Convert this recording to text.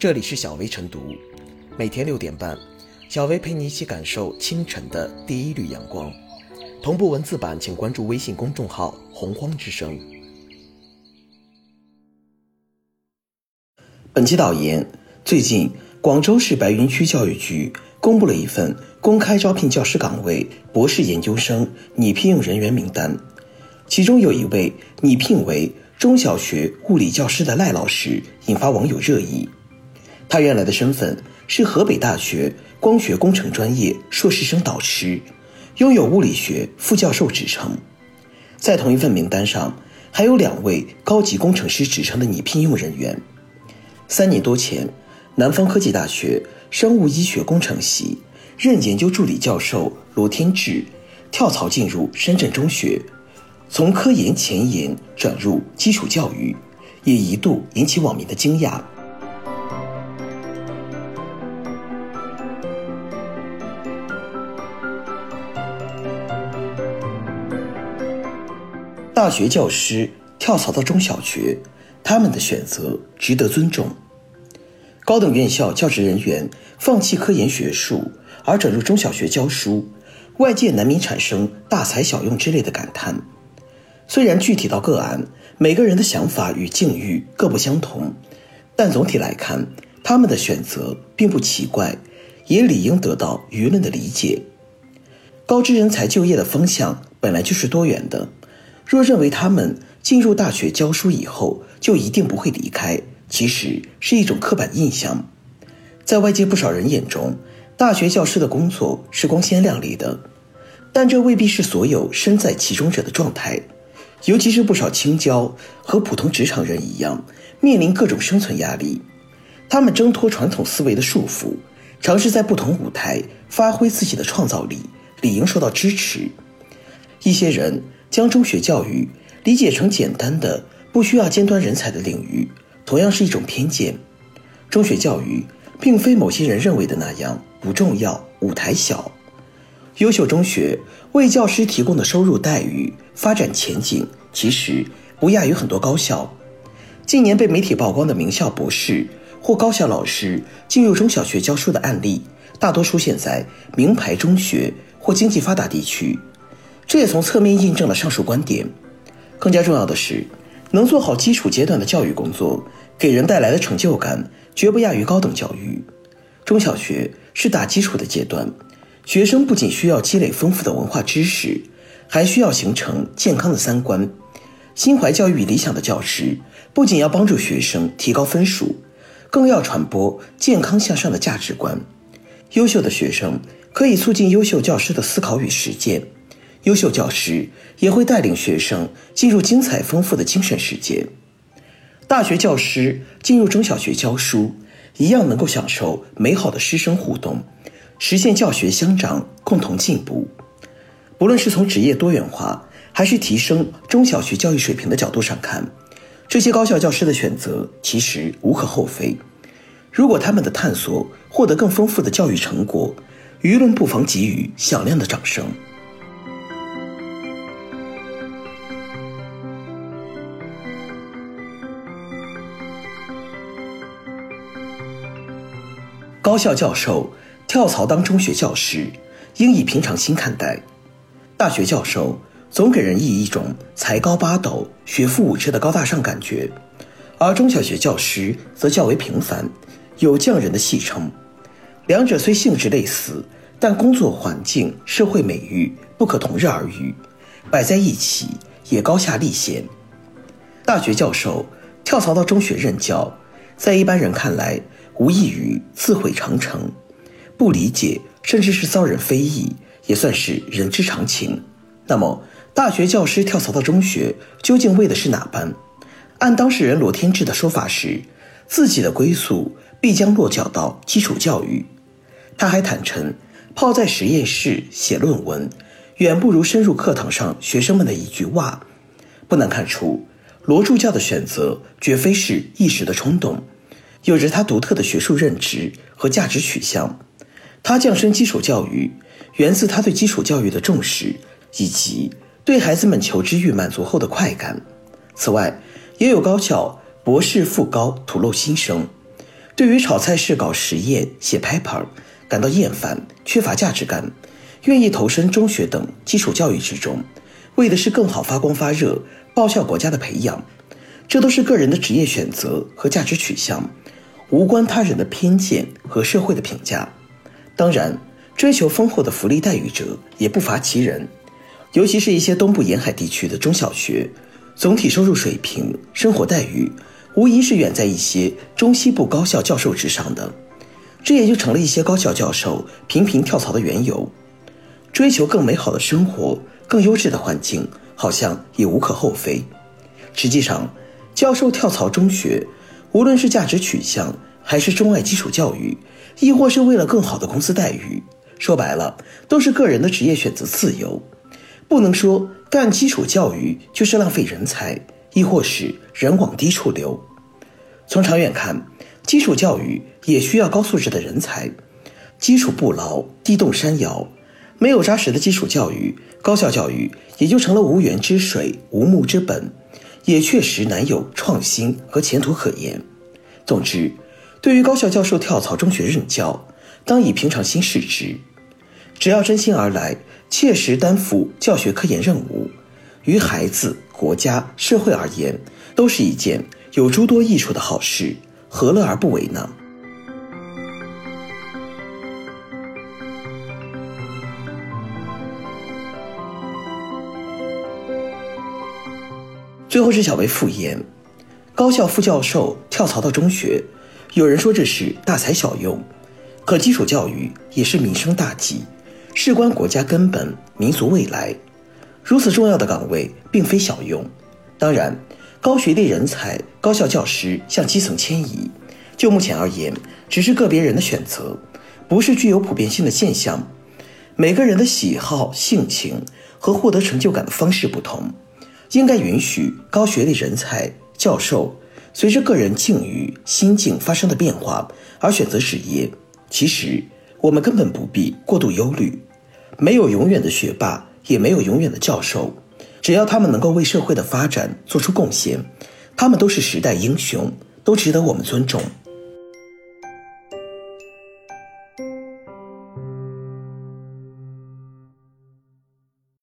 这里是小薇晨读，每天六点半，小薇陪你一起感受清晨的第一缕阳光。同步文字版，请关注微信公众号“洪荒之声”。本期导言：最近，广州市白云区教育局公布了一份公开招聘教师岗位博士研究生拟聘用人员名单，其中有一位拟聘为中小学物理教师的赖老师，引发网友热议。他原来的身份是河北大学光学工程专业硕士生导师，拥有物理学副教授职称。在同一份名单上，还有两位高级工程师职称的拟聘用人员。三年多前，南方科技大学生物医学工程系任研究助理教授罗天志跳槽进入深圳中学，从科研前沿转入基础教育，也一度引起网民的惊讶。大学教师跳槽到中小学，他们的选择值得尊重。高等院校教职人员放弃科研学术而转入中小学教书，外界难免产生大材小用之类的感叹。虽然具体到个案，每个人的想法与境遇各不相同，但总体来看，他们的选择并不奇怪，也理应得到舆论的理解。高知人才就业的方向本来就是多元的。若认为他们进入大学教书以后就一定不会离开，其实是一种刻板印象。在外界不少人眼中，大学教师的工作是光鲜亮丽的，但这未必是所有身在其中者的状态。尤其是不少青椒和普通职场人一样，面临各种生存压力，他们挣脱传统思维的束缚，尝试在不同舞台发挥自己的创造力，理应受到支持。一些人。将中学教育理解成简单的不需要尖端人才的领域，同样是一种偏见。中学教育并非某些人认为的那样不重要，舞台小。优秀中学为教师提供的收入待遇、发展前景，其实不亚于很多高校。近年被媒体曝光的名校博士或高校老师进入中小学教书的案例，大多出现在名牌中学或经济发达地区。这也从侧面印证了上述观点。更加重要的是，能做好基础阶段的教育工作，给人带来的成就感绝不亚于高等教育。中小学是打基础的阶段，学生不仅需要积累丰富的文化知识，还需要形成健康的三观。心怀教育理想的教师，不仅要帮助学生提高分数，更要传播健康向上的价值观。优秀的学生可以促进优秀教师的思考与实践。优秀教师也会带领学生进入精彩丰富的精神世界。大学教师进入中小学教书，一样能够享受美好的师生互动，实现教学相长，共同进步。不论是从职业多元化，还是提升中小学教育水平的角度上看，这些高校教师的选择其实无可厚非。如果他们的探索获得更丰富的教育成果，舆论不妨给予响亮的掌声。高校教授跳槽当中学教师，应以平常心看待。大学教授总给人以一种才高八斗、学富五车的高大上感觉，而中小学教师则较为平凡，有匠人的戏称。两者虽性质类似，但工作环境、社会美誉不可同日而语，摆在一起也高下立显。大学教授跳槽到中学任教，在一般人看来。无异于自毁长城，不理解甚至是遭人非议，也算是人之常情。那么，大学教师跳槽到中学，究竟为的是哪般？按当事人罗天志的说法是，自己的归宿必将落脚到基础教育。他还坦诚，泡在实验室写论文，远不如深入课堂上学生们的一句话。不难看出，罗助教的选择绝非是一时的冲动。有着他独特的学术认知和价值取向，他降生基础教育，源自他对基础教育的重视，以及对孩子们求知欲满足后的快感。此外，也有高校博士副高吐露心声，对于炒菜式搞实验、写 paper 感到厌烦、缺乏价值感，愿意投身中学等基础教育之中，为的是更好发光发热、报效国家的培养，这都是个人的职业选择和价值取向，无关他人的偏见和社会的评价。当然，追求丰厚的福利待遇者也不乏其人，尤其是一些东部沿海地区的中小学，总体收入水平、生活待遇。无疑是远在一些中西部高校教授之上的，这也就成了一些高校教授频频跳槽的缘由。追求更美好的生活、更优质的环境，好像也无可厚非。实际上，教授跳槽中学，无论是价值取向，还是钟爱基础教育，亦或是为了更好的公司待遇，说白了，都是个人的职业选择自由。不能说干基础教育就是浪费人才。亦或是人往低处流。从长远看，基础教育也需要高素质的人才。基础不牢，地动山摇。没有扎实的基础教育，高校教育也就成了无源之水、无木之本，也确实难有创新和前途可言。总之，对于高校教授跳槽中学任教，当以平常心视之。只要真心而来，切实担负教学科研任务。于孩子、国家、社会而言，都是一件有诸多益处的好事，何乐而不为呢？最后是小薇复言：高校副教授跳槽到中学，有人说这是大材小用，可基础教育也是民生大计，事关国家根本、民族未来。如此重要的岗位并非小用，当然，高学历人才、高校教师向基层迁移，就目前而言，只是个别人的选择，不是具有普遍性的现象。每个人的喜好、性情和获得成就感的方式不同，应该允许高学历人才、教授随着个人境遇、心境发生的变化而选择职业。其实，我们根本不必过度忧虑，没有永远的学霸。也没有永远的教授，只要他们能够为社会的发展做出贡献，他们都是时代英雄，都值得我们尊重。